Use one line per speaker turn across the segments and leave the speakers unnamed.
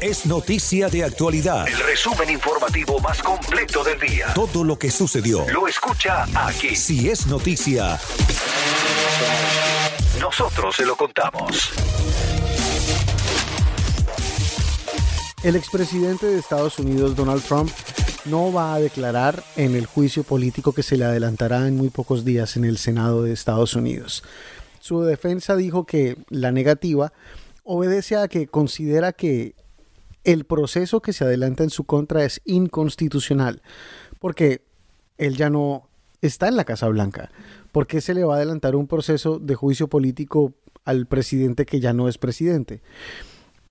Es noticia de actualidad.
El resumen informativo más completo del día.
Todo lo que sucedió.
Lo escucha aquí.
Si es noticia,
nosotros se lo contamos.
El expresidente de Estados Unidos, Donald Trump, no va a declarar en el juicio político que se le adelantará en muy pocos días en el Senado de Estados Unidos. Su defensa dijo que la negativa obedece a que considera que el proceso que se adelanta en su contra es inconstitucional, porque él ya no está en la Casa Blanca. ¿Por qué se le va a adelantar un proceso de juicio político al presidente que ya no es presidente?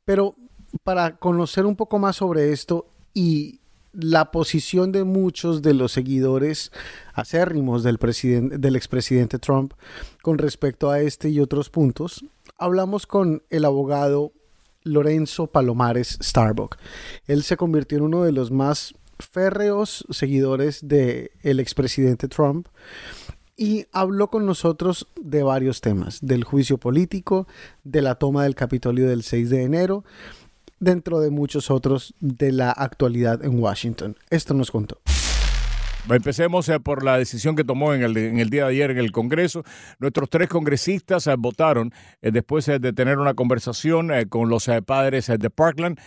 Pero para conocer un poco más sobre esto y la posición de muchos de los seguidores acérrimos del, del expresidente Trump con respecto a este y otros puntos, hablamos con el abogado Lorenzo Palomares Starbuck. Él se convirtió en uno de los más férreos seguidores del el expresidente Trump y habló con nosotros de varios temas, del juicio político, de la toma del Capitolio del 6 de enero, dentro de muchos otros de la actualidad en Washington. Esto nos contó.
Empecemos eh, por la decisión que tomó en el, en el, día de ayer en el Congreso. Nuestros tres congresistas eh, votaron eh, después de tener una conversación con los padres de Parkland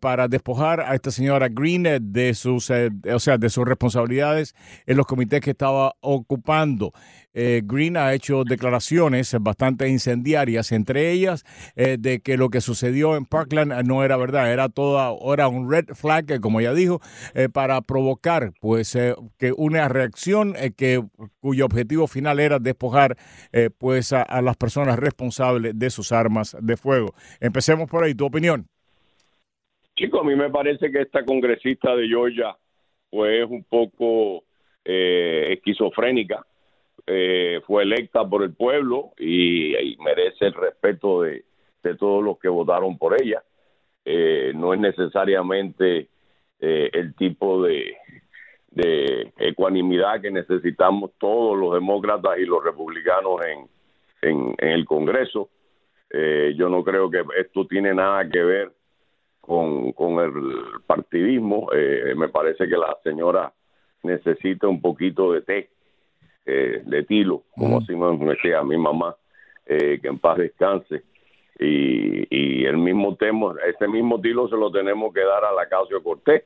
para despojar a esta señora Green de sus, o sea, de sus responsabilidades en los comités que estaba ocupando. Green ha hecho declaraciones bastante incendiarias, entre ellas de que lo que sucedió en Parkland no era verdad, era toda, era un red flag, como ya dijo, para provocar pues que una reacción que cuyo objetivo final era despojar pues a, las personas responsables de sus armas de fuego. Empecemos por ahí, tu opinión.
Chico, a mí me parece que esta congresista de Georgia pues un poco esquizofrénica eh, fue electa por el pueblo y, merece el respeto de, todos los que votaron por ella. Eh, no es necesariamente eh, el tipo de, ecuanimidad que necesitamos todos los demócratas y los republicanos en, en, el Congreso. yo no creo que esto tiene nada que ver con, con el partidismo. me parece que la señora necesita un poquito de té eh, de tilo, como así me decía mi mamá, eh, que en paz descanse. Y, y el mismo tema, ese mismo tilo se lo tenemos que dar a la Casio Cortés.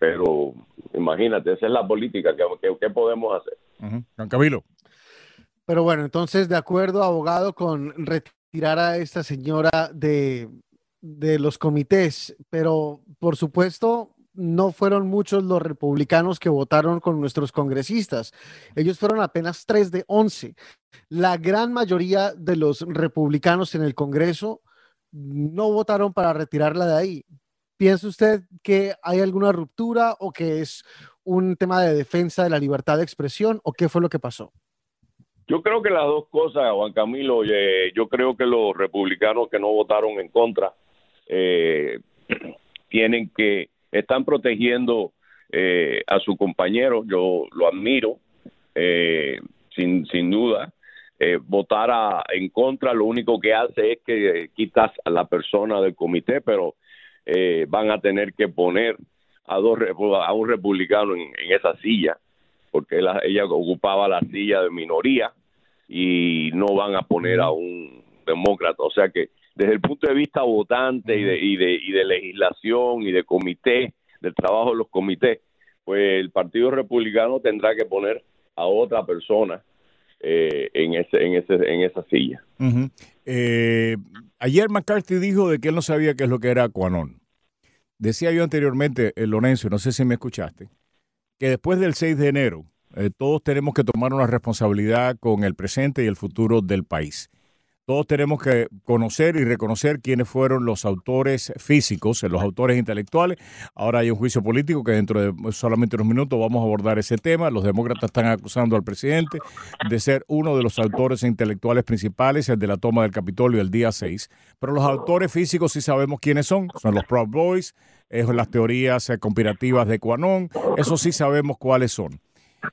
Pero imagínate, esa es la política, ¿qué, podemos hacer?
Camilo.
Pero bueno, entonces, de acuerdo, abogado, con retirar a esta señora de, de los comités, pero por supuesto, no fueron muchos los republicanos que votaron con nuestros congresistas. Ellos fueron apenas tres de once. La gran mayoría de los republicanos en el Congreso no votaron para retirarla de ahí. ¿Piensa usted que hay alguna ruptura o que es un tema de defensa de la libertad de expresión o qué fue lo que pasó?
Yo creo que las dos cosas, Juan Camilo. Eh, yo creo que los republicanos que no votaron en contra eh, tienen que están protegiendo eh, a su compañero, yo lo admiro, eh, sin, sin duda. Eh, votar a, en contra lo único que hace es que quitas a la persona del comité, pero van a tener que poner a, dos, a un republicano en, esa silla, porque ella ocupaba la silla de minoría y no van a poner a un demócrata. O sea que desde el punto de vista votante y de, y de, y de legislación y de comité, del trabajo de los comités, pues el Partido Republicano tendrá que poner a otra persona eh, en ese en ese en esa silla.
Eh, ayer McCarthy dijo de que él no sabía qué es lo que era Quanon. Decía yo anteriormente, eh, Lorenzo, no sé si me escuchaste, que después del 6 de enero todos tenemos que tomar una responsabilidad con el presente y el futuro del país todos tenemos que conocer y reconocer quiénes fueron los autores físicos, los autores intelectuales. Ahora hay un juicio político que dentro de solamente unos minutos vamos a abordar ese tema. Los demócratas están acusando al presidente de ser uno de los autores intelectuales principales de la toma del Capitolio el día 6. Pero los autores físicos sí sabemos quiénes son. Son los Proud Boys, es las teorías conspirativas de Quanon. Eso sí sabemos cuáles son.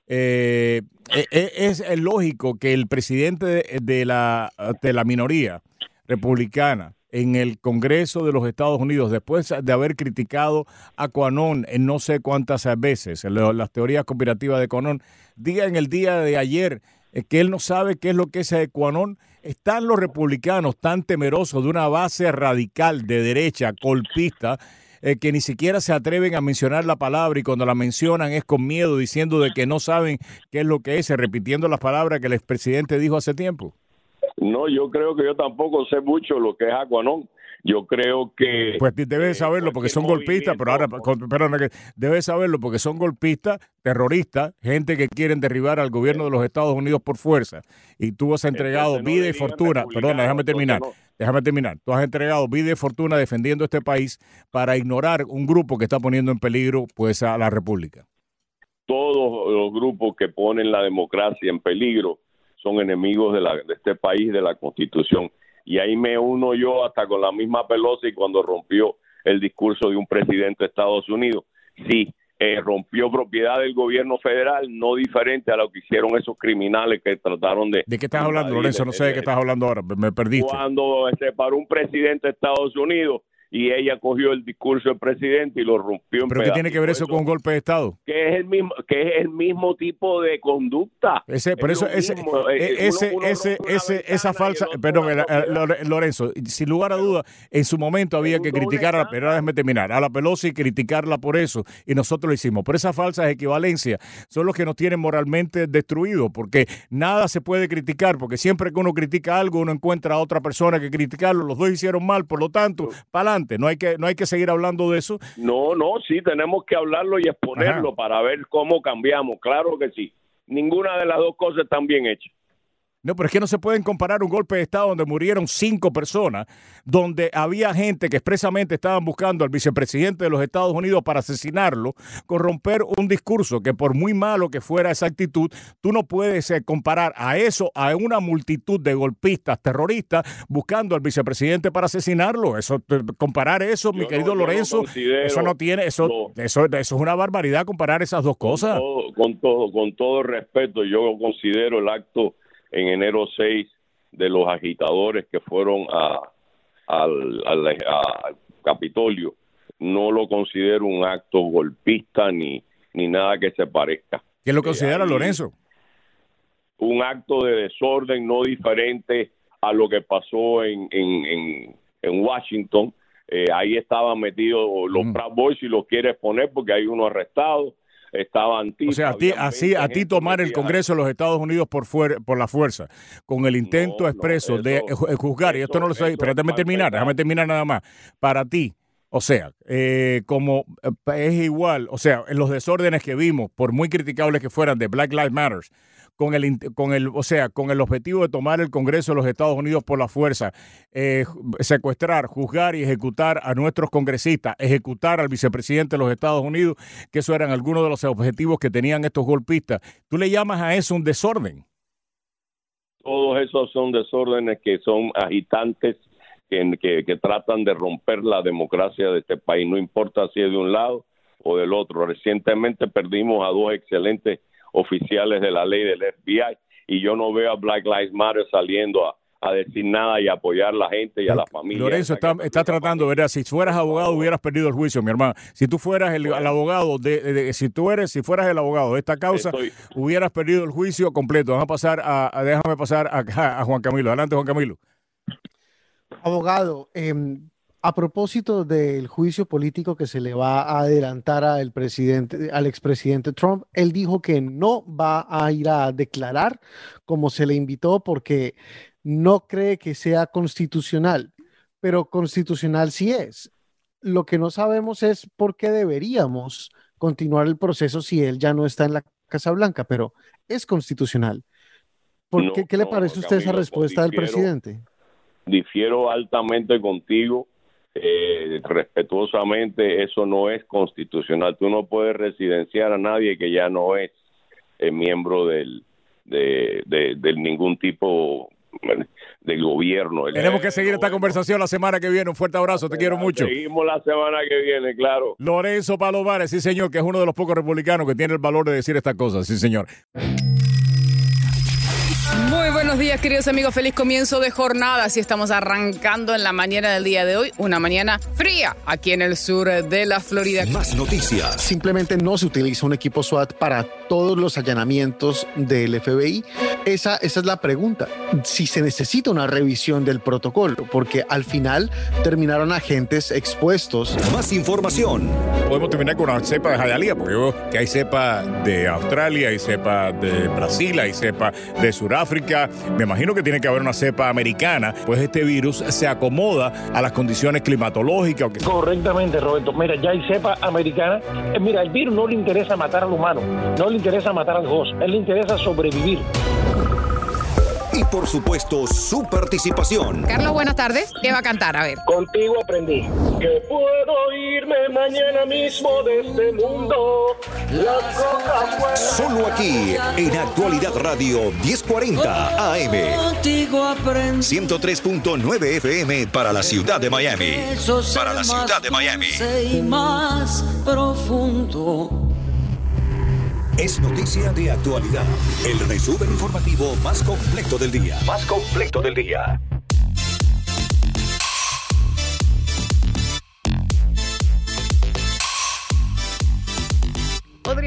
Eh, e, e, es, lógico que el presidente de, la, de la minoría republicana en el Congreso de los Estados Unidos, después de haber criticado a Quanon en no sé cuántas veces, las teorías conspirativas de Quanon, diga en el día de ayer eh, que él no sabe qué es lo que es Quanon. Están los republicanos tan temerosos de una base radical de derecha, golpista, eh, que ni siquiera se atreven a mencionar la palabra y cuando la mencionan es con miedo, diciendo de que no saben qué es lo que es, repitiendo las palabras que el expresidente dijo hace tiempo?
No, yo creo que yo tampoco sé mucho lo que es Aquanon. Yo creo que...
Pues debes saberlo porque son golpistas, pero ahora, perdona, que debes saberlo porque son golpistas, terroristas, gente que quieren derribar al gobierno de los Estados Unidos por fuerza. Y tú has entregado vida y fortuna, perdona, déjame terminar, déjame terminar. Tú has entregado vida y fortuna defendiendo este país para ignorar un grupo que está poniendo en peligro pues a la República.
Todos los grupos que ponen la democracia en peligro son enemigos de, la, de este país, de la Constitución y ahí me uno yo hasta con la misma Pelosi cuando rompió el discurso de un presidente de Estados Unidos. Sí, eh, rompió propiedad del gobierno federal, no diferente a lo que hicieron esos criminales que trataron de...
¿De qué estás hablando, Lorenzo? No sé de qué estás hablando ahora, me perdiste.
Cuando se paró un presidente de Estados Unidos y ella cogió el discurso del presidente y lo rompió en
¿Pero qué tiene que ver eso, con un golpe de Estado?
Que es el mismo, que es el mismo tipo de conducta.
Ese, por eso ese, eh, ese, ese, ese, esa falsa, perdón, Lorenzo, sin lugar a duda, en su momento había que criticar, a, pero déjame terminar, a la Pelosi y criticarla por eso, y nosotros lo hicimos. Pero esas falsas equivalencias son los que nos tienen moralmente destruidos, porque nada se puede criticar, porque siempre que uno critica algo, uno encuentra a otra persona que criticarlo, los dos hicieron mal, por lo tanto, para adelante no hay que, no hay que seguir hablando de eso.
No, no, sí, tenemos que hablarlo y exponerlo para ver cómo cambiamos. Claro que sí. Ninguna de las dos cosas están bien hechas.
No, pero es que no se pueden comparar un golpe de Estado donde murieron cinco personas, donde había gente que expresamente estaban buscando al vicepresidente de los Estados Unidos para asesinarlo, con romper un discurso que por muy malo que fuera esa actitud, tú no puedes eh, comparar a eso, a una multitud de golpistas, terroristas, buscando al vicepresidente para asesinarlo. Eso, comparar eso, mi querido Lorenzo, eso no tiene, eso, eso, eso es una barbaridad comparar esas dos cosas.
con todo, con todo respeto, yo considero el acto en enero 6 de los agitadores que fueron a, al, Capitolio. No lo considero un acto golpista ni, ni nada que se parezca.
¿Quién lo considera, Lorenzo?
Un acto de desorden no diferente a lo que pasó en, en, en, Washington. Eh, ahí estaban metidos los mm. Boys, si los quieres poner, porque hay uno arrestado estaban
O sea, a ti, así, a ti tomar el Congreso de los Estados Unidos por, por la fuerza, con el intento expreso de juzgar, y esto no lo sé, pero déjame terminar, déjame terminar nada más. Para ti, o sea, eh, como eh, es igual, o sea, en los desórdenes que vimos, por muy criticables que fueran de Black Lives Matter, con el, con el, o sea, con el objetivo de tomar el Congreso de los Estados Unidos por la fuerza, eh, secuestrar, juzgar y ejecutar a nuestros congresistas, ejecutar al vicepresidente de los Estados Unidos, que eso eran algunos de los objetivos que tenían estos golpistas. ¿Tú le llamas a eso un desorden?
Todos esos son desórdenes que son agitantes, que, que tratan de romper la democracia de este país, no importa si es de un lado o del otro. Recientemente perdimos a dos excelentes oficiales de la ley del FBI y yo no veo a Black Lives Matter saliendo a, decir nada y apoyar a la gente y a la familia.
Lorenzo está, está tratando, ¿verdad? Si fueras abogado hubieras perdido el juicio, mi hermano. Si tú fueras el, abogado de, si tú eres, si fueras el abogado de esta causa, hubieras perdido el juicio completo. Vamos a pasar a, déjame pasar a, a Juan Camilo. Adelante, Juan Camilo.
Abogado, eh, a propósito del juicio político que se le va a adelantar al presidente, al expresidente Trump, él dijo que no va a ir a declarar como se le invitó porque no cree que sea constitucional, pero constitucional sí es. Lo que no sabemos es por qué deberíamos continuar el proceso si él ya no está en la Casa Blanca, pero es constitucional. ¿Por qué, ¿Qué le parece a usted esa respuesta del presidente?
difiero altamente contigo. Eh, respetuosamente, eso no es constitucional. Tú no puedes residenciar a nadie que ya no es eh, miembro del, de, de, de ningún tipo del gobierno.
Tenemos que seguir esta conversación la semana que viene. Un fuerte abrazo, te quiero mucho.
Seguimos la semana que viene, claro.
Lorenzo Palomares, sí señor, que es uno de los pocos republicanos que tiene el valor de decir estas cosas, sí señor.
Buenos días, queridos amigos. Feliz comienzo de jornada. Así estamos arrancando en la mañana del día de hoy. Una mañana fría aquí en el sur de la Florida.
Más noticias.
Simplemente no se utiliza un equipo SWAT para todos los allanamientos del FBI. Esa, esa es la pregunta. Si se necesita una revisión del protocolo, porque al final terminaron agentes expuestos.
Más información.
Podemos terminar con una cepa de Jayalía, porque yo que hay cepa de Australia, hay cepa de Brasil, hay cepa de Sudáfrica. Me imagino que tiene que haber una cepa americana, pues este virus se acomoda a las condiciones climatológicas.
Correctamente, Roberto. Mira, ya hay cepa americana. Eh, mira, el virus no le interesa matar al humano, no le interesa matar al host, él le interesa sobrevivir.
Y por supuesto, su participación.
Carlos, buenas tardes. ¿Qué va a cantar? A ver.
Contigo aprendí que puedo irme mañana mismo de este mundo. Las fueron-
Solo aquí, en Actualidad Radio 1040 AM. 103.9 FM para la ciudad de Miami. Para la ciudad de Miami.
más profundo.
Es noticia de actualidad. El resumen informativo más completo del día.
Más completo del día.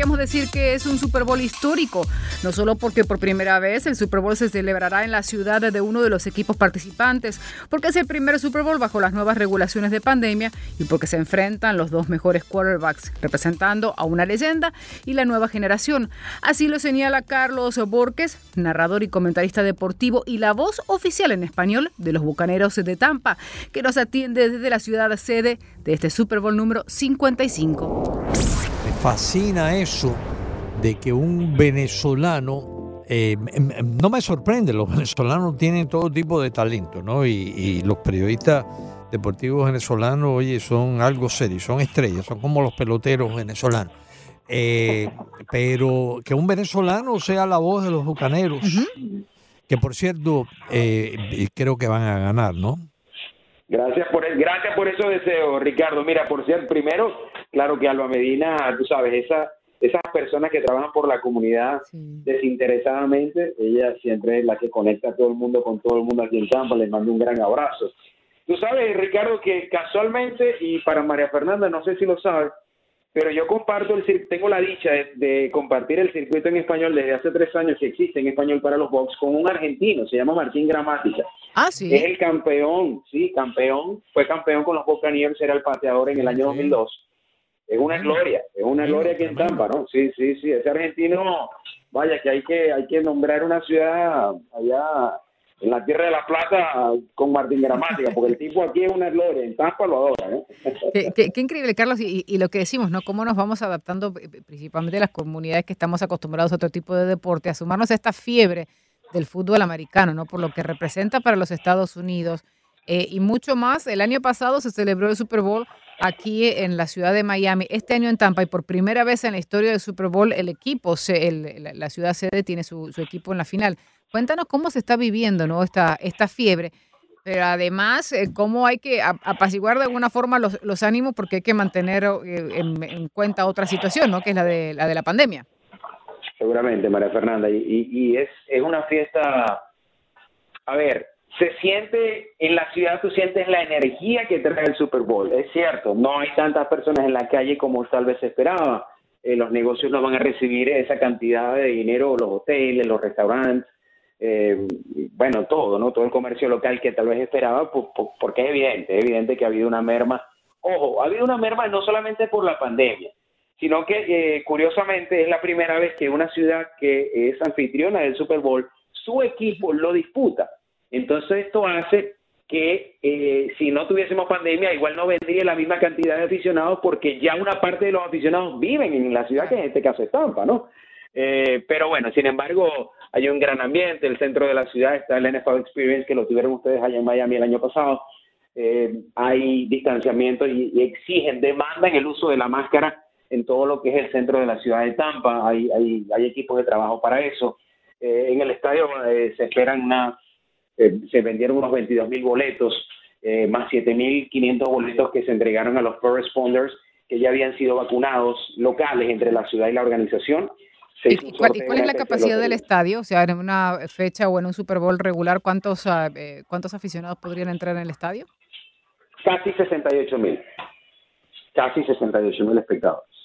Decir que es un Super Bowl histórico, no solo porque por primera vez el Super Bowl se celebrará en la ciudad de uno de los equipos participantes, porque es el primer Super Bowl bajo las nuevas regulaciones de pandemia y porque se enfrentan los dos mejores quarterbacks, representando a una leyenda y la nueva generación. Así lo señala Carlos Borges, narrador y comentarista deportivo y la voz oficial en español de los Bucaneros de Tampa, que nos atiende desde la ciudad sede de este Super Bowl número 55.
Fascina eso de que un venezolano, eh, em- em- no me sorprende, los venezolanos tienen todo tipo de talento, ¿no? Y, y los periodistas deportivos venezolanos, oye, son algo serio, son estrellas, son como los peloteros venezolanos. Eh, pero que un venezolano sea la voz de los bucaneros, que por cierto, eh, creo que van a ganar, ¿no?
Gracias por, el- gracias por esos deseos, Ricardo. Mira, por cierto, primero, claro que Alba Medina, tú sabes, esa, esas personas que trabajan por la comunidad desinteresadamente, ella siempre es la que conecta a todo el mundo con todo el mundo aquí en Tampa. Les mando un gran abrazo. Tú sabes, Ricardo, que casualmente, y para María Fernanda, no sé si lo sabes, pero yo comparto el tengo la dicha de, de compartir el circuito en español desde hace tres años que existe en español para los box con un argentino, se llama Martín Gramática.
Ah, sí.
Es el campeón, sí, campeón. Fue campeón con los Buccaneers, era el pateador en el año 2002. Es una gloria, es una gloria aquí en Tampa, ¿no? Sí, sí, sí. Ese argentino, vaya, que hay que hay que nombrar una ciudad allá en la Tierra de la Plata con Martín Gramática, porque el tipo aquí es una gloria. En Tampa lo adora, ¿no?
Qué, qué- qué increíble, Carlos, y, y lo que decimos, ¿no? Cómo nos vamos adaptando, eh, principalmente las comunidades que estamos acostumbrados a otro tipo de deporte, a sumarnos a esta fiebre del fútbol americano, ¿no? Por lo que representa para los Estados Unidos eh, y mucho más. El año pasado se celebró el Super Bowl aquí en la ciudad de Miami, este año en Tampa, y por primera vez en la historia del Super Bowl el equipo, el- la, ciudad sede tiene su, equipo en la final. Cuéntanos cómo se está viviendo, ¿no? Esta, esta fiebre. Pero además, eh, cómo hay que ap- apaciguar de alguna forma los, los ánimos porque hay que mantener eh, en, en cuenta otra situación, ¿no? Que es la de la, de la pandemia.
Seguramente, María Fernanda. Y, y- es, es una fiesta, a ver, se siente, en la ciudad tú sientes la energía que trae el Super Bowl. Es cierto, no hay tantas personas en la calle como tal vez se esperaba. Eh, los negocios no van a recibir esa cantidad de dinero, los hoteles, los restaurantes, eh, bueno, todo, ¿no? Todo el comercio local que tal vez esperaba, po- po- porque es evidente, es evidente que ha habido una merma. Ojo, ha habido una merma no solamente por la pandemia, sino que eh, curiosamente es la primera vez que una ciudad que es anfitriona del Super Bowl, su equipo lo disputa. Entonces esto hace que eh, si no tuviésemos pandemia, igual no vendría la misma cantidad de aficionados porque ya una parte de los aficionados viven en la ciudad que en este caso es Tampa, ¿no? Eh, pero bueno, sin embargo, hay un gran ambiente. El centro de la ciudad está el NFL Experience, que lo tuvieron ustedes allá en Miami el año pasado. Eh, hay distanciamiento y, y exigen, demandan el uso de la máscara en todo lo que es el centro de la ciudad de Tampa. Hay, hay, hay equipos de trabajo para eso. Eh, en el estadio eh, se esperan una, eh, se vendieron unos 22 mil boletos, más 7.500 boletos que se entregaron a los first responders que ya habían sido vacunados locales entre la ciudad y la organización. Se
¿Y, cuál, es la capacidad del estadio? O sea, en una fecha o en un Super Bowl regular, ¿cuántos, ah, cuántos aficionados podrían entrar en el estadio?
Casi 68 mil. Casi 68 mil espectadores.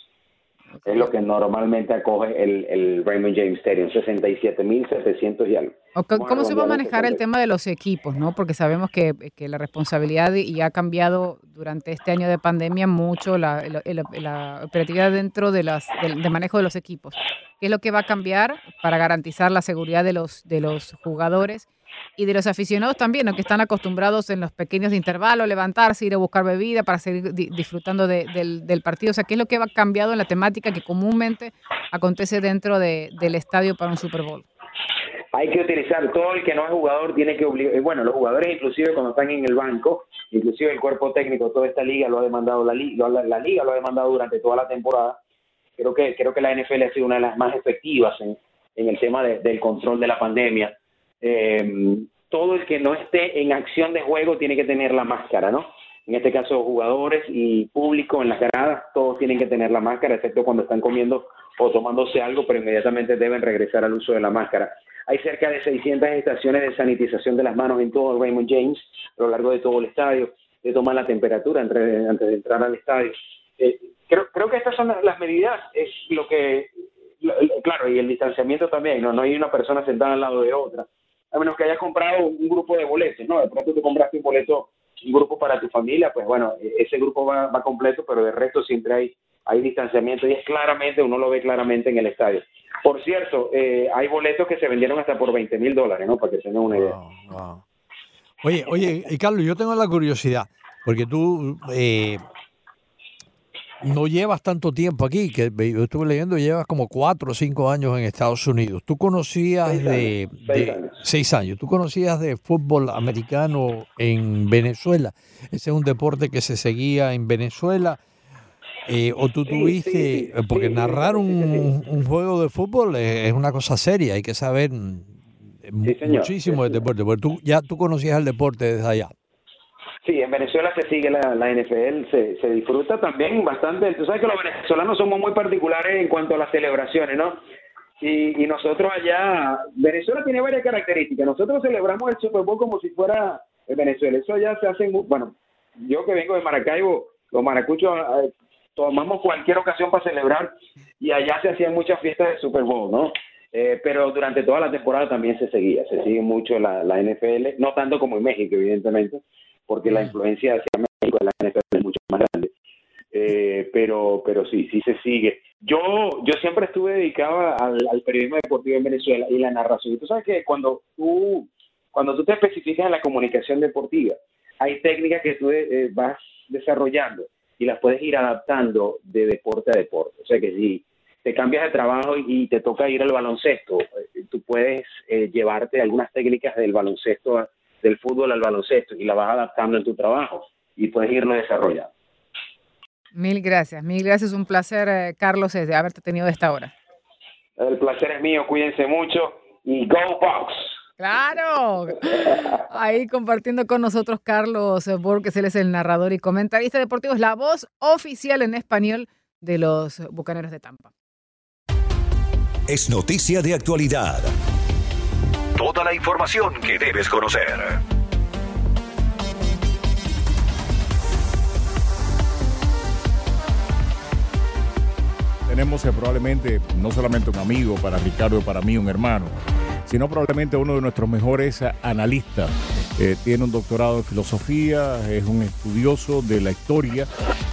Es lo que normalmente acoge el, el Raymond James Stadium, 67 mil 700 y algo.
¿O co-
Vamos a
¿Cómo se va a manejar el
70.
tema de los equipos? ¿no? Porque sabemos que, que la responsabilidad y ha cambiado durante este año de pandemia mucho la, la- la- la operatividad dentro de, las, del de manejo de los equipos. ¿Qué es lo que va a cambiar para garantizar la seguridad de los, de los jugadores y de los aficionados también, ¿no? que están acostumbrados en los pequeños intervalos, levantarse, ir a buscar bebida para seguir di- disfrutando de- del, partido? O sea, ¿qué es lo que va cambiado en la temática que comúnmente acontece dentro de- del estadio para un Super Bowl?
Hay que utilizar todo el que no es jugador tiene que obligar, bueno, los jugadores inclusive cuando están en el banco, inclusive el cuerpo técnico, toda esta liga lo ha demandado la liga, lo ha demandado durante toda la temporada. Creo que creo que la NFL ha sido una de las más efectivas en, en el tema de- del control de la pandemia. Eh, todo el que no esté en acción de juego tiene que tener la máscara, ¿no? En este caso, jugadores y público en las gradas, todos tienen que tener la máscara, excepto cuando están comiendo o tomándose algo, pero inmediatamente deben regresar al uso de la máscara. Hay cerca de 600 estaciones de sanitización de las manos en todo Raymond James, a lo largo de todo el estadio, de tomar la temperatura antes de entrar al estadio. Eh, creo, que estas son las- medidas, es lo que, lo- claro, y el distanciamiento también, ¿no? No hay una persona sentada al lado de otra, a menos que hayas comprado un grupo de boletos, ¿no? De pronto tú compraste un boleto, un grupo para tu familia, pues bueno, e- ese grupo va, completo, pero de resto siempre hay, hay distanciamiento y es claramente, uno lo ve claramente en el estadio. Por cierto, eh, hay boletos que se vendieron hasta por 20 mil dólares, ¿no? Para que tengan una idea.
Oye, oye, y Carlos, yo tengo la curiosidad, porque tú eh, no llevas tanto tiempo aquí, que yo estuve leyendo, llevas como cuatro o cinco años en Estados Unidos. ¿Tú conocías
Seis
de,
años, seis
de-
años.
seis años? ¿Tú conocías de fútbol americano en Venezuela? Ese es un deporte que se seguía en Venezuela. Eh, ¿O tú tuviste,
sí,
eh, porque narrar un, un juego de fútbol es, es una cosa seria, hay que saber mm, muchísimo del deporte, porque tú ya tú conocías el deporte desde allá.
Sí, en Venezuela se sigue la, la NFL, se, se disfruta también bastante. Tú sabes que los venezolanos somos muy particulares en cuanto a las celebraciones, ¿no? Y, y nosotros allá, Venezuela tiene varias características. Nosotros celebramos el Super Bowl como si fuera en Venezuela. Eso allá se hace, muy, bueno, yo que vengo de Maracaibo, los maracuchos eh, tomamos cualquier ocasión para celebrar y allá se hacían muchas fiestas de Super Bowl, ¿no? Eh, pero durante toda la temporada también se seguía, se sigue mucho la, la NFL, no tanto como en México, evidentemente, porque la influencia hacia México de la NFL es mucho más grande. Eh, pero, pero sí, sí se sigue. Yo, yo siempre estuve dedicado al, al periodismo deportivo en Venezuela y la narración. Y tú sabes que cuando tú, cuando tú te especificas en la comunicación deportiva, hay técnicas que tú eh, vas desarrollando y las puedes ir adaptando de deporte a deporte. O sea que si te cambias de trabajo y, te toca ir al baloncesto, eh, tú puedes eh, llevarte algunas técnicas del baloncesto, a- del fútbol al baloncesto y la vas adaptando en tu trabajo y puedes irlo desarrollando.
Mil gracias, mil gracias. Un placer, eh, Carlos, de haberte tenido de esta hora.
El placer es mío, cuídense mucho y Go Fox.
Claro, ahí compartiendo con nosotros Carlos Borges, él es el narrador y comentarista deportivo, es la voz oficial en español de los Bucaneros de Tampa.
Es noticia de actualidad.
Toda la información que debes conocer.
Tenemos probablemente no solamente un amigo para Ricardo para mí, un hermano, sino probablemente uno de nuestros mejores analistas. Eh, tiene un doctorado en filosofía, es un estudioso de la historia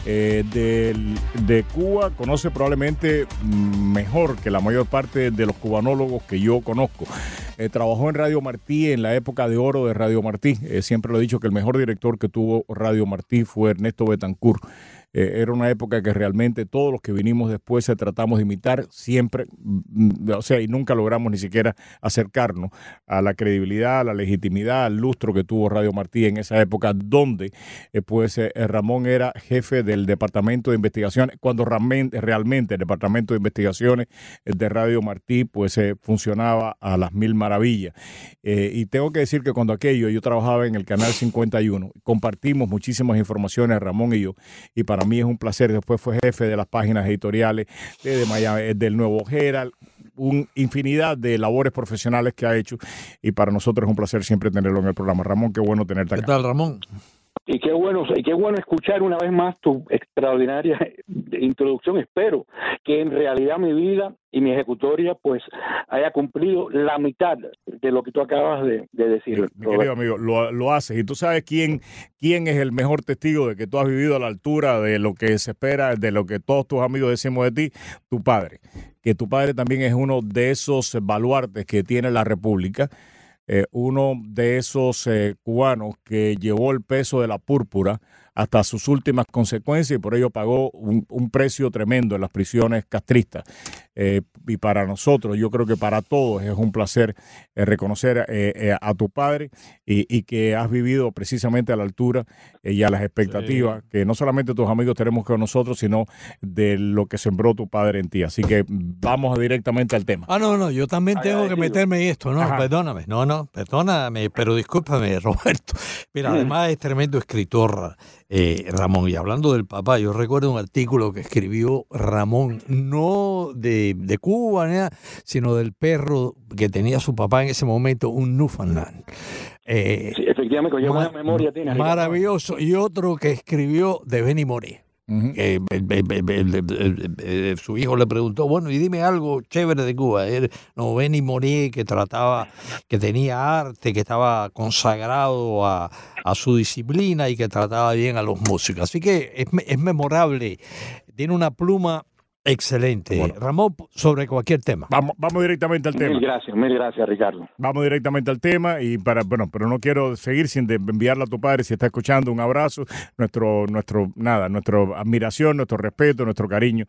eh, de Cuba, conoce probablemente mm, mejor que la mayor parte de los cubanólogos que yo conozco. Eh, trabajó en Radio Martí en la época de oro de Radio Martí. Eh, siempre lo he dicho que el mejor director que tuvo Radio Martí fue Ernesto Betancourt. Eh, era una época que realmente todos los que vinimos después eh, tratamos de imitar siempre, mm, o sea, y nunca logramos ni siquiera acercarnos a la credibilidad, a la legitimidad, al lustro que tuvo Radio Martí en esa época, donde eh, pues eh, Ramón era jefe del Departamento de Investigaciones, cuando realmente, realmente el Departamento de Investigaciones de Radio Martí pues funcionaba a las mil maravillas. Y tengo que decir que cuando aquello yo trabajaba en el Canal 51, compartimos muchísimas informaciones, Ramón y yo, y para mí es un placer. Después fue jefe de las páginas editoriales de, de Miami, eh, del Nuevo Herald, un infinidad de labores profesionales que ha hecho y para nosotros es un placer siempre tenerlo en el programa. Ramón, qué bueno tenerte acá.
¿Qué tal, Ramón?
Y qué bueno, y qué bueno escuchar una vez más tu extraordinaria introducción. Espero que en realidad mi vida y mi ejecutoria pues haya cumplido la mitad de lo que tú acabas de, de decir.
Mi querido amigo, lo, lo haces. Y tú sabes quién, quién es el mejor testigo de que tú has vivido a la altura de lo que se espera, de lo que todos tus amigos decimos de ti, tu padre. Que tu padre también es uno de esos baluartes que tiene la República. Eh, uno de esos eh, cubanos que llevó el peso de la púrpura hasta sus últimas consecuencias y por ello pagó un, un precio tremendo en las prisiones castristas. Eh, y para nosotros, yo creo que para todos es un placer eh, reconocer eh, eh, a tu padre y, y que has vivido precisamente a la altura eh, y a las expectativas que no solamente tus amigos tenemos con nosotros, sino de lo que sembró tu padre en ti. Así que vamos directamente al tema.
Ah, no, no, yo también tengo que meterme en esto, no,
Ajá.
perdóname, no, no, perdóname, pero discúlpame, Roberto. Mira, además es tremendo escritor, eh, Ramón, y hablando del papá, yo recuerdo un artículo que escribió Ramón, no de, de Cuba, nada, sino del perro que tenía su papá en ese momento, un Newfoundland. Eh,
Sí, efectivamente, qué buena memoria tiene.
Maravilloso. Y otro que escribió de Benny Moré. El- el- el- el- su hijo le preguntó, bueno, y dime algo chévere de Cuba. No, Benny Moré, que trataba, que tenía arte, que estaba consagrado a, a su disciplina y que trataba bien a los músicos. Así que es, es memorable. Tiene una pluma excelente. Ramón, sobre cualquier tema.
Vamos, vamos directamente al tema.
Mil gracias, mil gracias, Ricardo.
Vamos directamente al tema y para, bueno, pero no quiero seguir sin enviarle a tu padre si está escuchando un abrazo, nuestro, nuestro, nada, nuestra admiración, nuestro respeto, nuestro cariño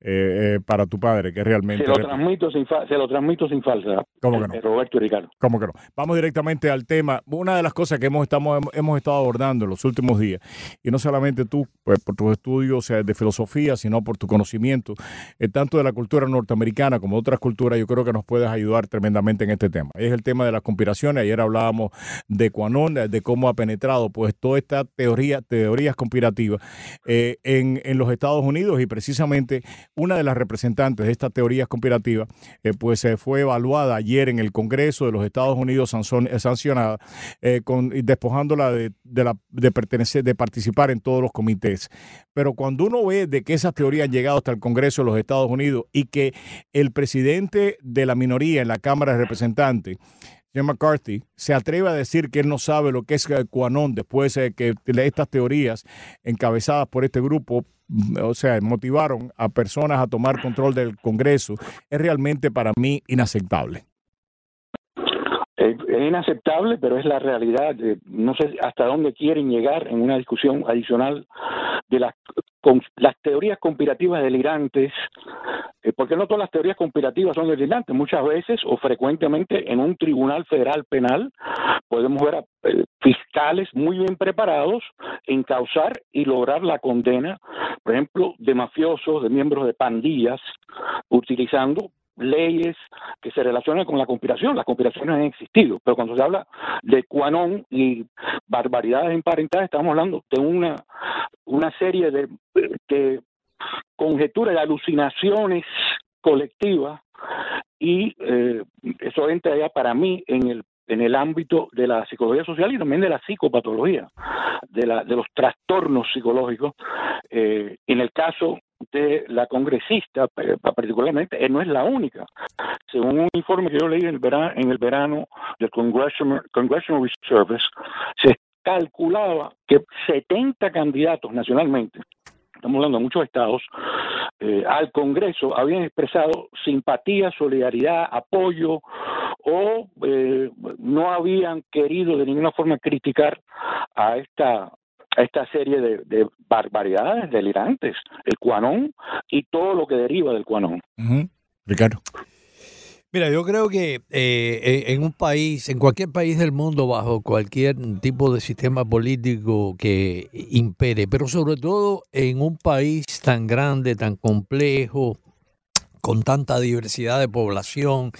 eh, eh, para tu padre, que realmente.
Se lo transmito sin, fa- se lo transmito sin falsa.
¿Cómo que no?
eh, Roberto y Ricardo.
¿Cómo que no? Vamos directamente al tema. Una de las cosas que hemos, estamos, hemos- hemos estado abordando en los últimos días, y no solamente tú, pues, por tus estudios eh, de filosofía, sino por tu conocimiento, eh, tanto de la cultura norteamericana como de otras culturas, yo creo que nos puedes ayudar tremendamente en este tema. Es el tema de las conspiraciones. Ayer hablábamos de Quanon, de, cómo ha penetrado pues toda esta teoría, teorías conspirativas eh, en, en los Estados Unidos y precisamente una de las representantes de estas teorías conspirativas eh, pues eh, fue evaluada ayer en el Congreso de los Estados Unidos sancionada con, despojándola de, de, de pertenecer de participar en todos los comités pero cuando uno ve de que esas teorías han llegado hasta el Congreso de los Estados Unidos y que el presidente de la minoría en la Cámara de Representantes Jim McCarthy se atreve a decir que él no sabe lo que es eh, QAnon después de que estas teorías encabezadas por este grupo, mm, o sea, motivaron a personas a tomar control del Congreso, es realmente para mí inaceptable.
Es, inaceptable, pero es la realidad. No sé hasta dónde quieren llegar en una discusión adicional de las, con, las teorías conspirativas delirantes, eh, porque no todas las teorías conspirativas son delirantes. Muchas veces o frecuentemente en un tribunal federal penal podemos ver a eh, fiscales muy bien preparados en causar y lograr la condena, por ejemplo, de mafiosos, de miembros de pandillas, utilizando leyes que se relacionan con la conspiración. Las conspiraciones han existido, pero cuando se habla de Quanon y barbaridades emparentadas, estamos hablando de una, una serie de, de conjeturas, de alucinaciones colectivas y eh, eso entra ya para mí en el en el ámbito de la psicología social y también de la psicopatología, de, la, de los trastornos psicológicos. Eh, en el caso de la congresista, eh, particularmente, eh, no es la única. Según un informe que yo leí en el verano, en el verano del Congressional, Congressional Service, se calculaba que 70 candidatos nacionalmente estamos hablando de muchos estados, eh, al Congreso habían expresado simpatía, solidaridad, apoyo o no habían querido de ninguna forma criticar a esta esta serie de, de barbaridades delirantes, el cuanón y todo lo que deriva del cuanón.
Ricardo.
Mira, yo creo que eh, en un país, en cualquier país del mundo, bajo cualquier tipo de sistema político que impere, pero sobre todo en un país tan grande, tan complejo, con tanta diversidad de población,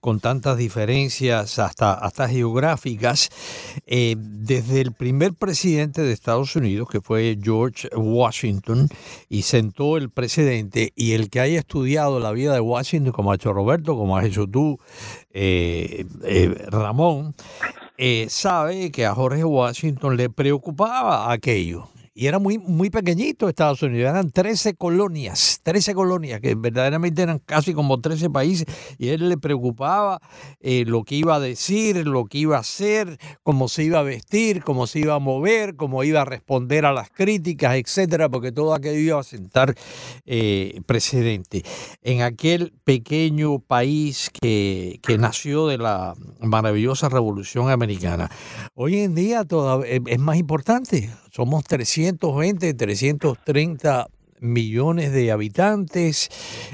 con tantas diferencias hasta, hasta geográficas, eh, desde el primer presidente de Estados Unidos, que fue George Washington, y sentó el presidente, y el que haya estudiado la vida de Washington, como ha hecho Roberto, como has hecho tú, eh, eh, Ramón, sabe que a Jorge Washington le preocupaba aquello y era muy, muy pequeñito Estados Unidos, eran 13 colonias, 13 colonias, que verdaderamente eran casi como 13 países, y él le preocupaba eh, lo que iba a decir, lo que iba a hacer, cómo se iba a vestir, cómo se iba a mover, cómo iba a responder a las críticas, etcétera, porque todo aquello iba a sentar eh, precedente. En aquel pequeño país que, que nació de la maravillosa revolución americana, hoy en día todavía es más importante. Somos 320, 330 millones de habitantes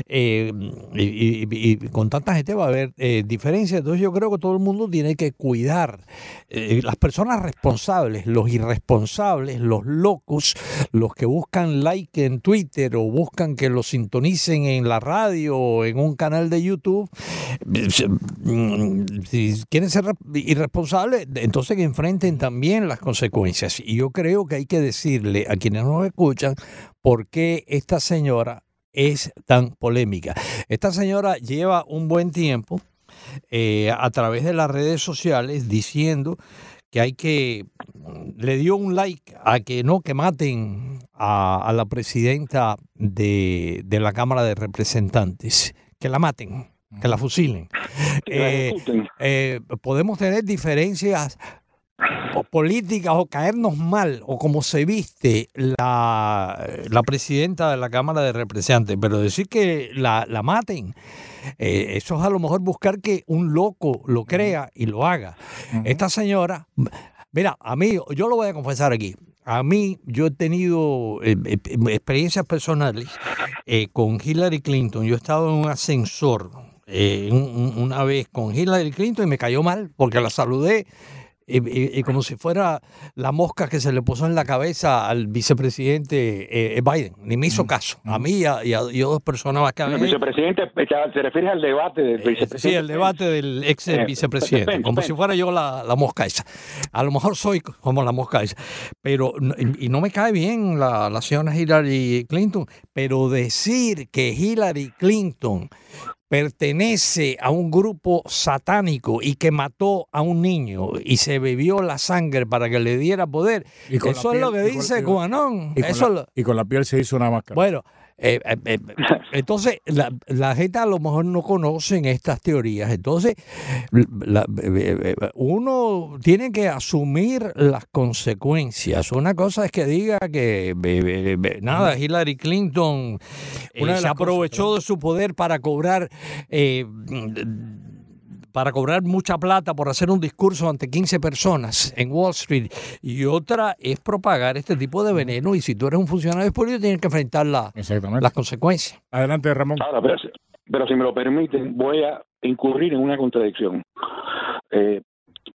eh, y, con tanta gente va a haber eh, diferencias. Entonces yo creo que todo el mundo tiene que cuidar eh, las personas responsables, los irresponsables, los locos, los que buscan like en Twitter o buscan que los sintonicen en la radio o en un canal de YouTube. Si quieren ser irresponsables, entonces que enfrenten también las consecuencias. Y yo creo que hay que decirle a quienes nos escuchan, por qué esta señora es tan polémica. Esta señora lleva un buen tiempo eh, a través de las redes sociales diciendo que hay que le dio un like a que no que maten a, la presidenta de, de, la Cámara de Representantes, que la maten, que la fusilen. Eh, eh, podemos tener diferencias o políticas o caernos mal o como se viste la, la, presidenta de la Cámara de Representantes, pero decir que la, la maten, eh, eso es a lo mejor buscar que un loco lo crea y lo haga. Esta señora, mira, a mí, yo lo voy a confesar aquí. A mí, yo he tenido eh, eh, experiencias personales con Hillary Clinton. Yo he estado en un ascensor una vez con Hillary Clinton y me cayó mal porque la saludé y, como si fuera la mosca que se le puso en la cabeza al vicepresidente eh, Biden. Ni me hizo caso. A mí y a, dos personas más que a
El vicepresidente, ¿se refiere al debate del eh, vicepresidente?
sí, el debate del ex eh, vicepresidente. como si fuera yo la, mosca esa. A lo mejor soy como la mosca esa. Pero, y, no me cae bien la, la señora Hillary Clinton, pero decir que Hillary Clinton pertenece a un grupo satánico y que mató a un niño y se bebió la sangre para que le diera poder. Eso es lo que dice Juanón.
y con la piel se hizo una máscara.
Bueno, eh, eh, eh, entonces, la, gente a lo mejor no conocen estas teorías. Entonces, uno tiene que asumir las consecuencias. Una cosa es que diga que nada, Hillary Clinton se aprovechó de su poder para cobrar para cobrar mucha plata por hacer un discurso ante 15 personas en Wall Street y otra es propagar este tipo de veneno y si tú eres un funcionario público tienes que enfrentar las consecuencias.
Adelante, Ramón.
pero, si me lo permiten, voy a incurrir en una contradicción. Eh,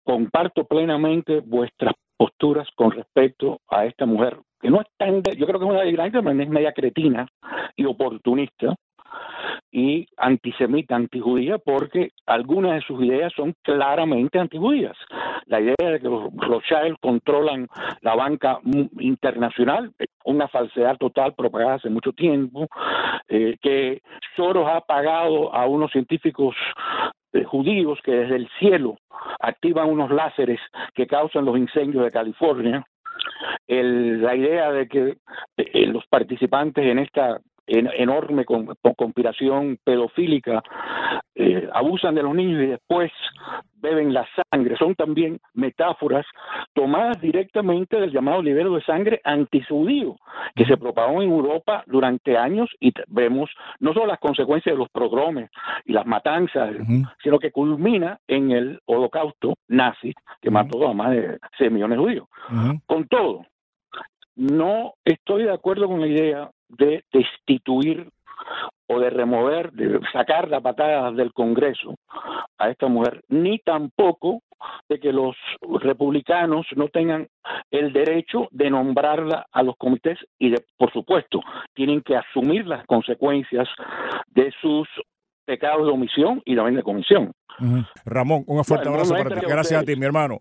comparto plenamente vuestras posturas con respecto a esta mujer, que no es tan, yo creo que es una delirante, pero es media cretina y oportunista, y antisemita, antijudía, porque algunas de sus ideas son claramente antijudías. La idea de que los Rothschild controlan la banca internacional, una falsedad total propagada hace mucho tiempo, eh, que Soros ha pagado a unos científicos eh, judíos que desde el cielo activan unos láseres que causan los incendios de California, la idea de que eh, los participantes en esta enorme con, conspiración pedofílica, eh, abusan de los niños y después beben la sangre. Son también metáforas tomadas directamente del llamado libero de sangre antisudío, que se propagó en Europa durante años y vemos no solo las consecuencias de los progromes y las matanzas, sino que culmina en el holocausto nazi que mató a más de 6 millones de judíos. Con todo, no estoy de acuerdo con la idea de destituir o de remover, de sacar la patada del Congreso a esta mujer, ni tampoco de que los republicanos no tengan el derecho de nombrarla a los comités y, de, por supuesto, tienen que asumir las consecuencias de sus pecados de omisión y también de comisión.
Ramón, un fuerte abrazo
no
para ti. Gracias a ti, mi hermano.